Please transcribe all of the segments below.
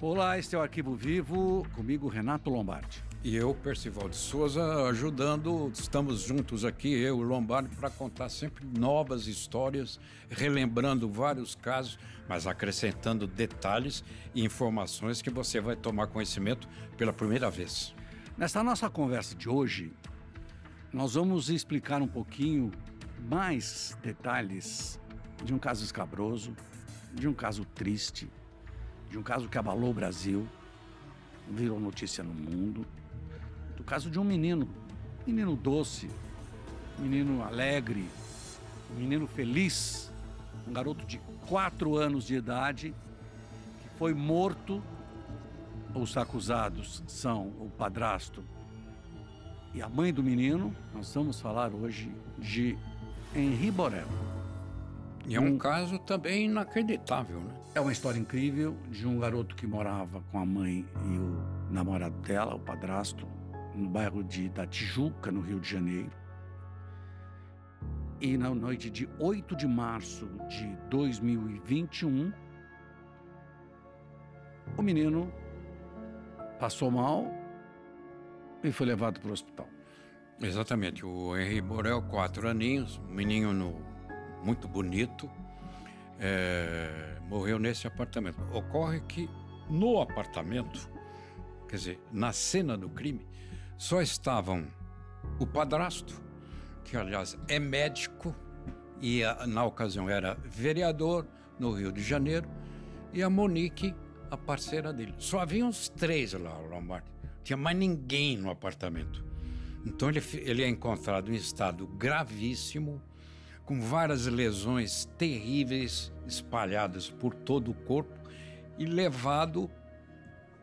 Olá, este é o Arquivo Vivo, comigo Renato Lombardi. E eu, Percival de Souza, ajudando, estamos juntos aqui, eu e o Lombardi, para contar sempre novas histórias, relembrando vários casos, mas acrescentando detalhes e informações que você vai tomar conhecimento pela primeira vez. Nesta nossa conversa de hoje, nós vamos explicar um pouquinho mais detalhes de um caso escabroso, de um caso triste, de um caso que abalou o Brasil, virou notícia no mundo, do caso de um menino, menino doce, menino alegre, menino feliz, um garoto de quatro anos de idade que foi morto. Os acusados são o padrasto e a mãe do menino. Nós vamos falar hoje de Henri Borel. E é um, um caso também inacreditável, né? É uma história incrível de um garoto que morava com a mãe e o namorado dela, o padrasto, no bairro de, da Tijuca, no Rio de Janeiro. E na noite de 8 de março de 2021, o menino passou mal e foi levado para o hospital. Exatamente. O Henri Borel, quatro aninhos, um menino no, muito bonito, é, morreu nesse apartamento. Ocorre que no apartamento, quer dizer, na cena do crime, só estavam o padrasto, que aliás é médico e na ocasião era vereador no Rio de Janeiro, e a Monique, a parceira dele. Só havia uns três lá, Lombardi. Tinha mais ninguém no apartamento. Então ele, ele é encontrado em estado gravíssimo, com várias lesões terríveis espalhadas por todo o corpo e levado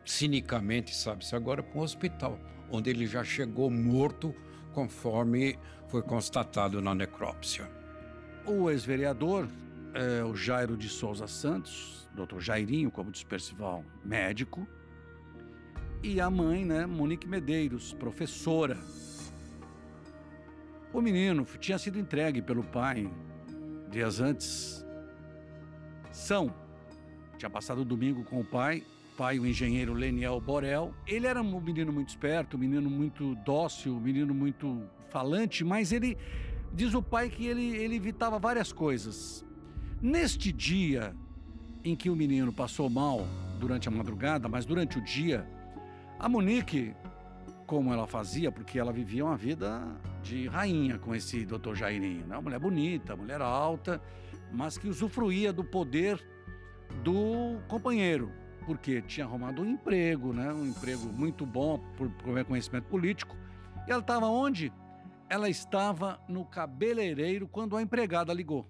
cinicamente, sabe-se agora, para um hospital, onde ele já chegou morto, conforme foi constatado na necrópsia. O ex-vereador, é, o Jairo de Souza Santos, doutor Jairinho, como diz Percival, médico, e a mãe, né, Monique Medeiros, professora o menino tinha sido entregue pelo pai dias antes. São. Tinha passado o domingo com o pai, pai, o engenheiro Leniel Borel. Ele era um menino muito esperto, um menino muito dócil, um menino muito falante, mas ele diz o pai que ele, ele evitava várias coisas. Neste dia em que o menino passou mal durante a madrugada, mas durante o dia, a Monique, como ela fazia, porque ela vivia uma vida de rainha com esse doutor Jairinho. Né? Uma mulher bonita, mulher alta, mas que usufruía do poder do companheiro, porque tinha arrumado um emprego, né? um emprego muito bom por, por reconhecimento político. E ela estava onde? Ela estava no cabeleireiro quando a empregada ligou.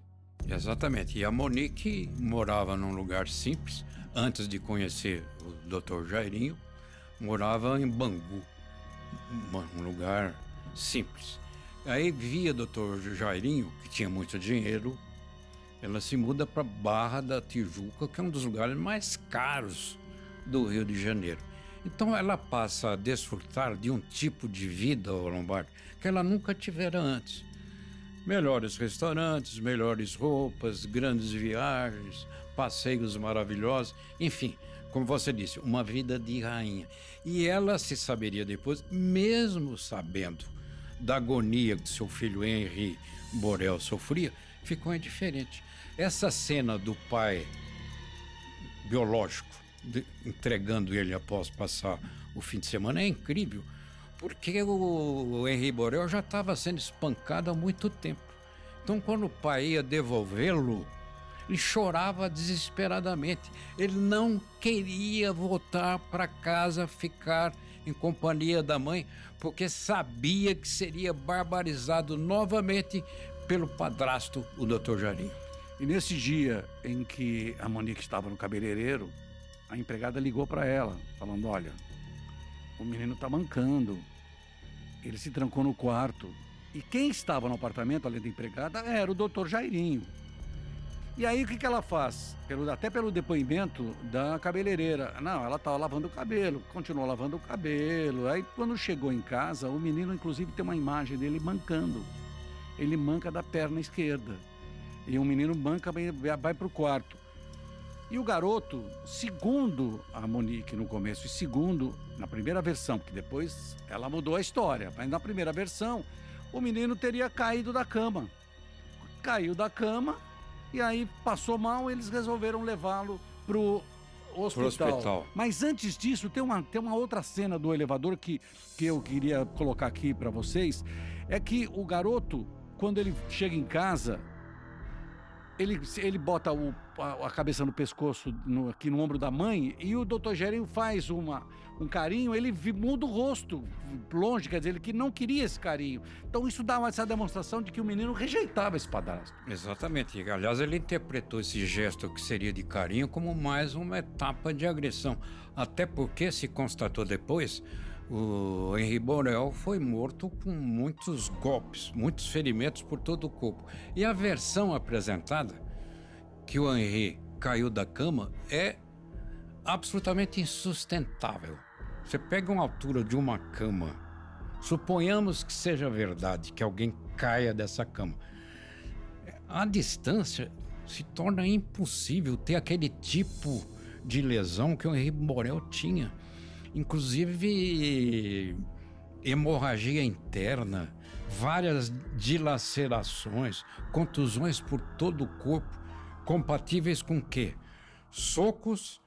Exatamente. E a Monique morava num lugar simples, antes de conhecer o doutor Jairinho, morava em Bangu, um lugar simples. Aí via doutor Jairinho, que tinha muito dinheiro, ela se muda para Barra da Tijuca, que é um dos lugares mais caros do Rio de Janeiro. Então ela passa a desfrutar de um tipo de vida, Lombardi, que ela nunca tivera antes. Melhores restaurantes, melhores roupas, grandes viagens, passeios maravilhosos, enfim, como você disse, uma vida de rainha. E ela se saberia depois, mesmo sabendo da agonia que seu filho Henri Borel sofria, ficou indiferente. Essa cena do pai biológico de, entregando ele após passar o fim de semana é incrível, porque o, Henri Borel já estava sendo espancado há muito tempo. Então, quando o pai ia devolvê-lo, ele chorava desesperadamente. Ele não queria voltar para casa, ficar em companhia da mãe, porque sabia que seria barbarizado novamente pelo padrasto, o Dr. Jarinho. E nesse dia em que a Monique estava no cabeleireiro, a empregada ligou para ela, falando: Olha, o menino está mancando. Ele se trancou no quarto. E quem estava no apartamento, além da empregada, era o doutor Jairinho. E aí o que, que ela faz? Pelo, até pelo depoimento da cabeleireira. Não, ela estava lavando o cabelo, continuou lavando o cabelo. Aí quando chegou em casa, o menino inclusive tem uma imagem dele mancando. Ele manca da perna esquerda. E o menino manca, vai para o quarto. E o garoto, segundo a Monique no começo e segundo na primeira versão, porque depois ela mudou a história, mas na primeira versão o menino teria caído da cama. Caiu da cama e aí passou mal, eles resolveram levá-lo pro hospital. hospital. Mas antes disso, tem uma, tem uma outra cena do elevador que, que eu queria colocar aqui para vocês. É que o garoto, quando ele chega em casa, ele, ele bota o, a, a cabeça no pescoço, no- aqui no ombro da mãe, e o doutor Gerinho faz uma, um carinho, ele muda o rosto longe, quer dizer, ele que não queria esse carinho. Então isso dá essa demonstração de que o menino rejeitava esse padrasto. Exatamente. Aliás, ele interpretou esse gesto que seria de carinho como mais uma etapa de agressão. Até porque se constatou depois, o Henri Borel foi morto com muitos golpes, muitos ferimentos por todo o corpo. E a versão apresentada, que o Henri caiu da cama, é absolutamente insustentável. Você pega uma altura de uma cama, suponhamos que seja verdade, que alguém caia dessa cama a distância se torna impossível ter aquele tipo de lesão que o Henri Borel tinha. Inclusive hemorragia interna, várias dilacerações, contusões por todo o corpo, compatíveis com quê? Socos,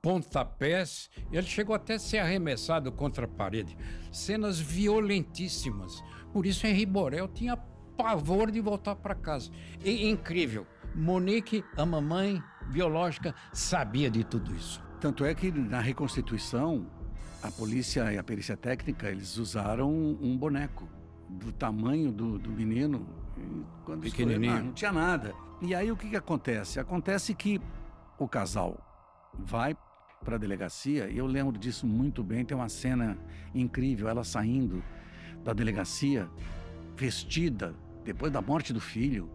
pontapés, ele chegou até a ser arremessado contra a parede. Cenas violentíssimas. Por isso Henri Borel tinha pavor de voltar para casa. E incrível, Monique, a mamãe biológica, sabia de tudo isso. Tanto é que na reconstituição, a polícia e a perícia técnica, eles usaram um boneco do tamanho do, do menino. Quando Pequenininho. não tinha nada. E aí o que, que acontece? Acontece que o casal vai para a delegacia, e eu lembro disso muito bem, tem uma cena incrível, ela saindo da delegacia, vestida, depois da morte do filho,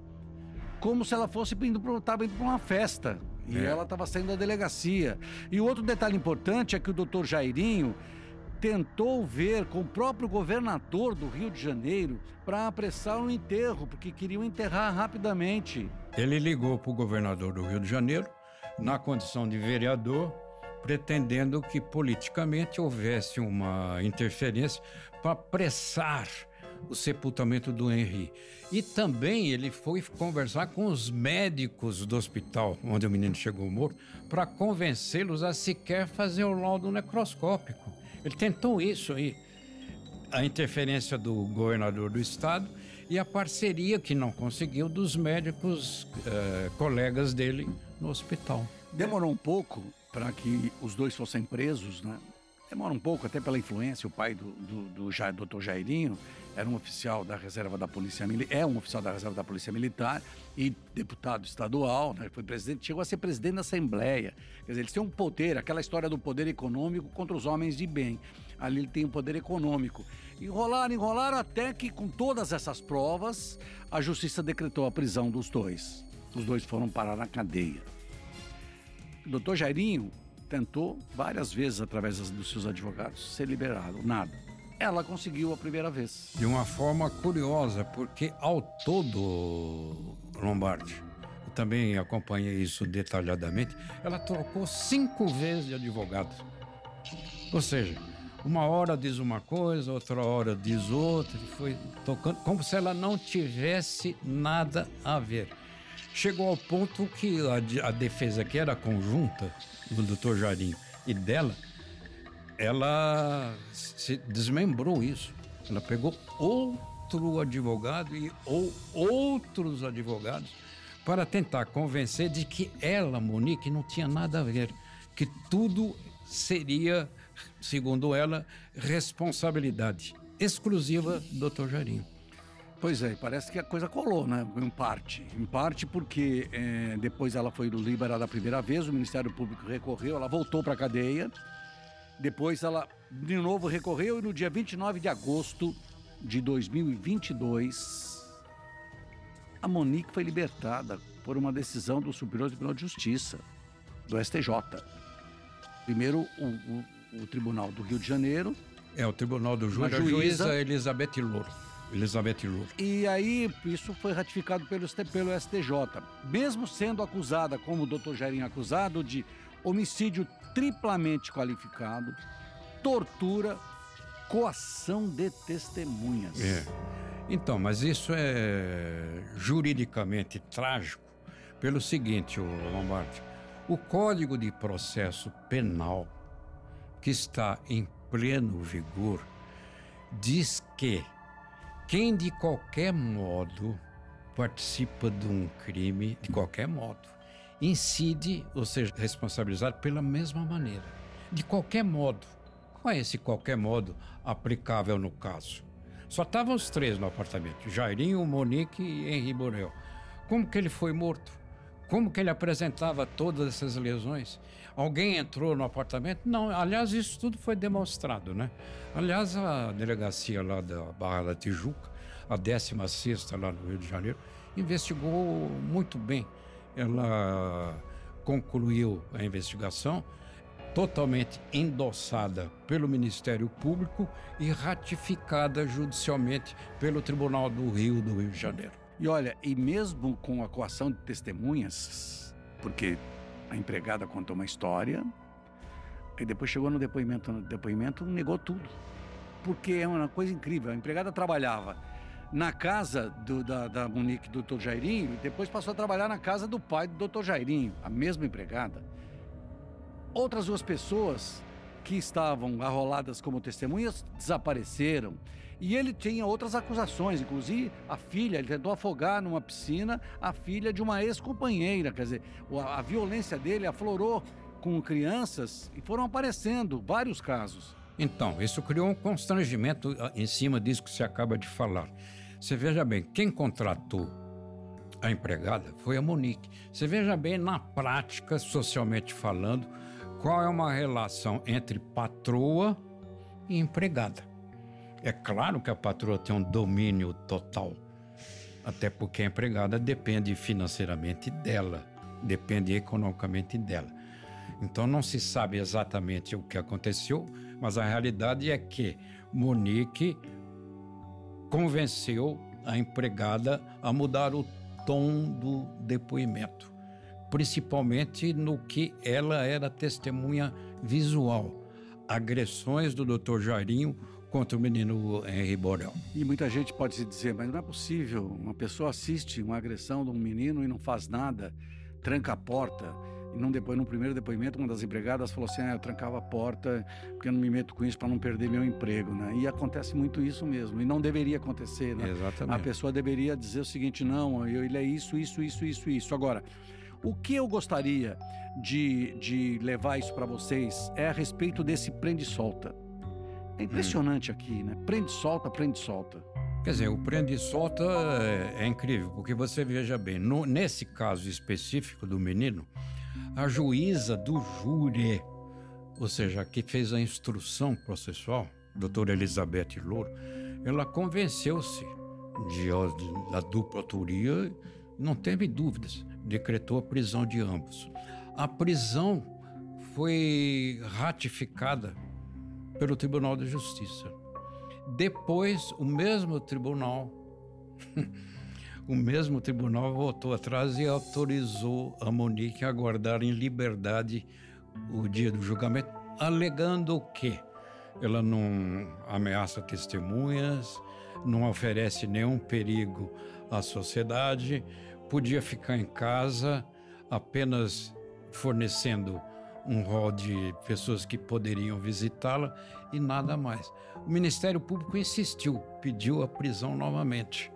como se ela fosse indo para uma festa. E É. ela estava saindo da delegacia. E o outro detalhe importante é que o doutor Jairinho tentou ver com o próprio governador do Rio de Janeiro para apressar o enterro, porque queriam enterrar rapidamente. Ele ligou para o governador do Rio de Janeiro, na condição de vereador, pretendendo que politicamente houvesse uma interferência para apressar o sepultamento do Henri. E também ele foi conversar com os médicos do hospital onde o menino chegou morto para convencê-los a sequer fazer o laudo necroscópico. Ele tentou isso aí. A interferência do governador do estado e a parceria que não conseguiu dos médicos eh, colegas dele no hospital. Demorou um pouco para que os dois fossem presos, né? Demora um pouco, até pela influência. O pai do, do, do Ja- doutor Jairinho era um oficial da reserva da Polícia Militar, é um oficial da reserva da Polícia Militar e deputado estadual, né? Foi presidente, chegou a ser presidente da Assembleia. Quer dizer, eles têm um poder, aquela história do poder econômico contra os homens de bem. Ali ele tem um poder econômico. Enrolaram, enrolaram até que, com todas essas provas, a justiça decretou a prisão dos dois. Os dois foram parar na cadeia. O doutor Jairinho tentou várias vezes, através dos seus advogados, ser liberado. Nada. Ela conseguiu a primeira vez. De uma forma curiosa, porque ao todo, Lombardi, eu também acompanhei isso detalhadamente, ela trocou cinco vezes de advogado. Ou seja, uma hora diz uma coisa, outra hora diz outra, e foi tocando, como se ela não tivesse nada a ver. Chegou ao ponto que a, a defesa, que era conjunta, do doutor Jarinho e dela, ela se desmembrou isso. Ela pegou outro advogado e ou outros advogados para tentar convencer de que ela, Monique, não tinha nada a ver, que tudo seria, segundo ela, responsabilidade exclusiva do Dr. Jarinho. Pois é, parece que a coisa colou, né? Em parte. Em parte porque eh, depois ela foi liberada a primeira vez, o Ministério Público recorreu, ela voltou para a cadeia. Depois ela de novo recorreu e no dia 29 de agosto de 2022, a Monique foi libertada por uma decisão do Superior Tribunal de Justiça, do STJ. Primeiro, o, o- o Tribunal do Rio de Janeiro É o Tribunal do Júri, a juíza juíza- Elizabeth Louro. Elizabeth Lula. E aí, isso foi ratificado pelo, pelo STJ. Mesmo sendo acusada, como o doutor Jairinho acusado, de homicídio triplamente qualificado, tortura, coação de testemunhas. É. Então, mas isso é juridicamente trágico pelo seguinte, Lombardi. O Código de Processo Penal, que está em pleno vigor, diz que quem de qualquer modo participa de um crime, de qualquer modo, incide, ou seja, responsabilizado pela mesma maneira. De qualquer modo. Qual é esse qualquer modo aplicável no caso? Só estavam os três no apartamento: Jairinho, Monique e Henri Borel. Como que ele foi morto? Como que ele apresentava todas essas lesões? Alguém entrou no apartamento? Não, aliás, isso tudo foi demonstrado, né? Aliás, a delegacia lá da Barra da Tijuca, a 16 lá no Rio de Janeiro, investigou muito bem. Ela concluiu a investigação totalmente endossada pelo Ministério Público e ratificada judicialmente pelo Tribunal do Rio do Rio de Janeiro. E olha, e mesmo com a coação de testemunhas, porque a empregada contou uma história, e depois chegou no depoimento, no depoimento negou tudo. Porque é uma coisa incrível, a empregada trabalhava na casa do, da, da Monique do Dr. Jairinho e depois passou a trabalhar na casa do pai do Dr. Jairinho, a mesma empregada. Outras duas pessoas que estavam arroladas como testemunhas desapareceram. E ele tinha outras acusações, inclusive a filha, ele tentou afogar numa piscina a filha de uma ex-companheira. Quer dizer, a, violência dele aflorou com crianças e foram aparecendo vários casos. Então, isso criou um constrangimento ah, em cima disso que você acaba de falar. Você veja bem, quem contratou a empregada foi a Monique. Você veja bem, na prática, socialmente falando, qual é uma relação entre patroa e empregada. É claro que a patroa tem um domínio total, até porque a empregada depende financeiramente dela, depende economicamente dela. Então não se sabe exatamente o que aconteceu, mas a realidade é que Monique convenceu a empregada a mudar o tom do depoimento principalmente no que ela era testemunha visual. Agressões do Dr. Jairinho contra o menino Henri Borel. E muita gente pode se dizer, mas não é possível. Uma pessoa assiste uma agressão de um menino e não faz nada, tranca a porta. E num, depois, no primeiro depoimento, uma das empregadas falou assim: ah, eu trancava a porta porque eu não me meto com isso para não perder meu emprego. Né? E acontece muito isso mesmo. E não deveria acontecer. Né? Exatamente. A pessoa deveria dizer o seguinte: não, ele é isso, isso, isso, isso, isso. Agora. O que eu gostaria de, de levar isso para vocês é a respeito desse prende-solta. É impressionante hum. aqui, né? Prende-solta, prende-solta. Quer dizer, o prende-solta é, é, incrível, porque você veja bem, no, nesse caso específico do menino, a juíza do júri, ou seja, que fez a instrução processual, doutora Elizabeth Louro, ela convenceu-se de, da dupla autoria, não teve dúvidas decretou a prisão de ambos. A prisão foi ratificada pelo Tribunal de Justiça. Depois, o mesmo tribunal, o mesmo tribunal voltou atrás e autorizou a Monique a aguardar em liberdade o dia do julgamento, alegando que ela não ameaça testemunhas, não oferece nenhum perigo à sociedade, podia ficar em casa apenas fornecendo um rol de pessoas que poderiam visitá-la e nada mais. O Ministério Público insistiu, pediu a prisão novamente.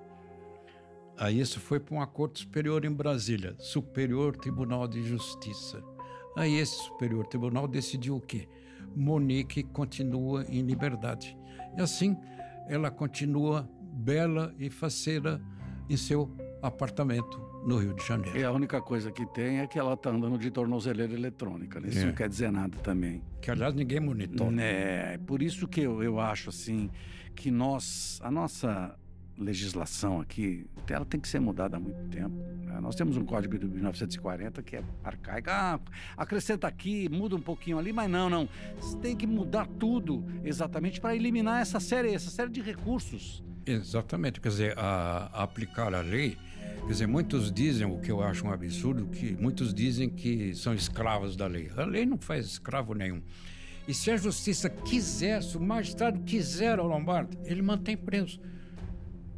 Aí isso foi para uma corte superior em Brasília, Superior Tribunal de Justiça. Aí esse Superior Tribunal decidiu o quê? Monique continua em liberdade. E assim ela continua bela e faceira em seu apartamento no Rio de Janeiro. E a única coisa que tem é que ela está andando de tornozeleira eletrônica. Né? Isso é. não quer dizer nada também. Que, aliás, ninguém monitora. É, por isso que eu, eu acho, assim, que nós, a nossa legislação aqui, ela tem que ser mudada há muito tempo. Né? Nós temos um código de 1940 que é arcaico. Ah, acrescenta aqui, muda um pouquinho ali, mas não, não. Você tem que mudar tudo exatamente para eliminar essa série, essa série de recursos Exatamente. Quer dizer, a, a aplicar a lei. Quer dizer, muitos dizem, o que eu acho um absurdo, que muitos dizem que são escravos da lei. A lei não faz escravo nenhum. E se a justiça quiser, se o magistrado quiser ao Lombardo, ele mantém preso.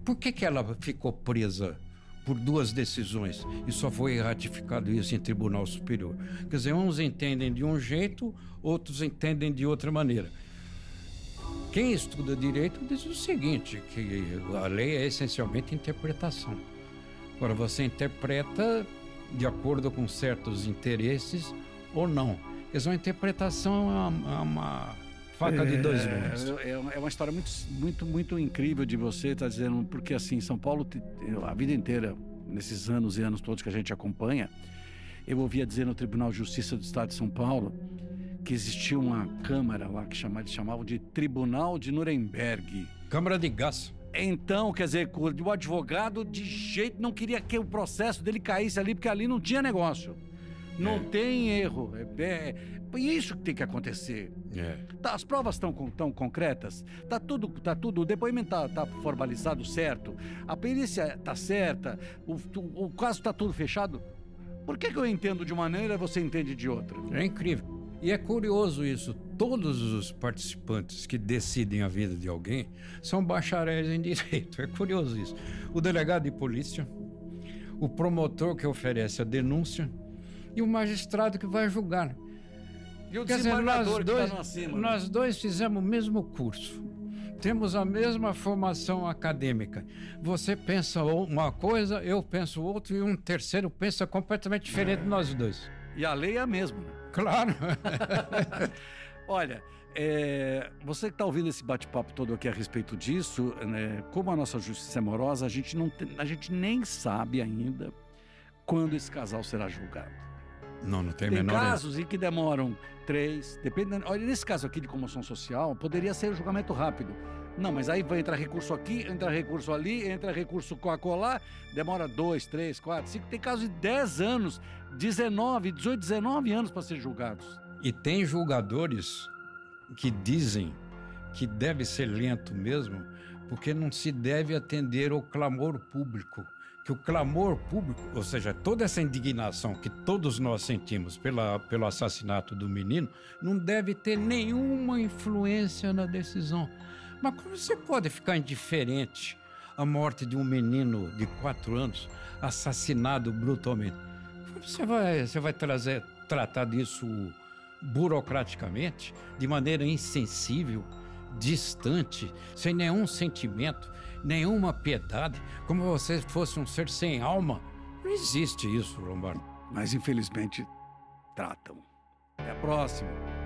Por que, que ela ficou presa por duas decisões e só foi ratificado isso em tribunal superior? Quer dizer, uns entendem de um jeito, outros entendem de outra maneira. Quem estuda direito diz o seguinte, que a lei é essencialmente interpretação. Agora, você interpreta de acordo com certos interesses ou não. Dizer, uma interpretação é uma, é uma faca de dois gumes. É, é, uma história muito, muito, muito incrível de você estar tá dizendo, porque assim, São Paulo, a vida inteira, nesses anos e anos todos que a gente acompanha, eu ouvia dizer no Tribunal de Justiça do Estado de São Paulo que existia uma câmara lá que chamavam de Tribunal de Nuremberg. Câmara de Gás. Então, quer dizer, o advogado de jeito não queria que o processo dele caísse ali, porque ali não tinha negócio. Não é. tem erro. É, é, é, isso que tem que acontecer. É. Tá, as provas estão tão concretas, tá tudo, tá tudo, o depoimento tá, tá formalizado certo, a perícia tá certa, o, o, o caso tá tudo fechado. Por que, que eu entendo de uma maneira e você entende de outra? É incrível. E é curioso isso. Todos os participantes que decidem a vida de alguém são bacharéis em direito. É curioso isso. O delegado de polícia, o promotor que oferece a denúncia e o magistrado que vai julgar. E o Quer dizer, nós tá dois, tá acima, né? nós dois fizemos o mesmo curso. Temos a mesma formação acadêmica. Você pensa uma coisa, eu penso outra, e um terceiro pensa completamente diferente de nós dois. E a lei é a mesma, né? Claro. Olha, é, você que está ouvindo esse bate-papo todo aqui a respeito disso, né, como a nossa justiça é morosa, a gente, não tem, a gente nem sabe ainda quando esse casal será julgado. Não, não tem, tem menor... casos em que demoram três, depende. Olha, nesse caso aqui de comoção social, poderia ser julgamento rápido. Não, mas aí vai entrar recurso aqui, entra recurso ali, entra recurso colar, demora dois, três, quatro, cinco. Tem casos de 10 anos, 19, 18, 19 anos para ser julgados. E tem julgadores que dizem que deve ser lento mesmo, porque não se deve atender ao clamor público. Que o clamor público, ou seja, toda essa indignação que todos nós sentimos pela, pelo assassinato do menino, não deve ter nenhuma influência na decisão. Mas como você pode ficar indiferente à morte de um menino de quatro anos assassinado brutalmente? Você vai, você vai trazer, tratar disso burocraticamente, de maneira insensível, distante, sem nenhum sentimento, nenhuma piedade, como você fosse um ser sem alma? Não existe isso, Lombardo. Mas infelizmente tratam. Até a próxima.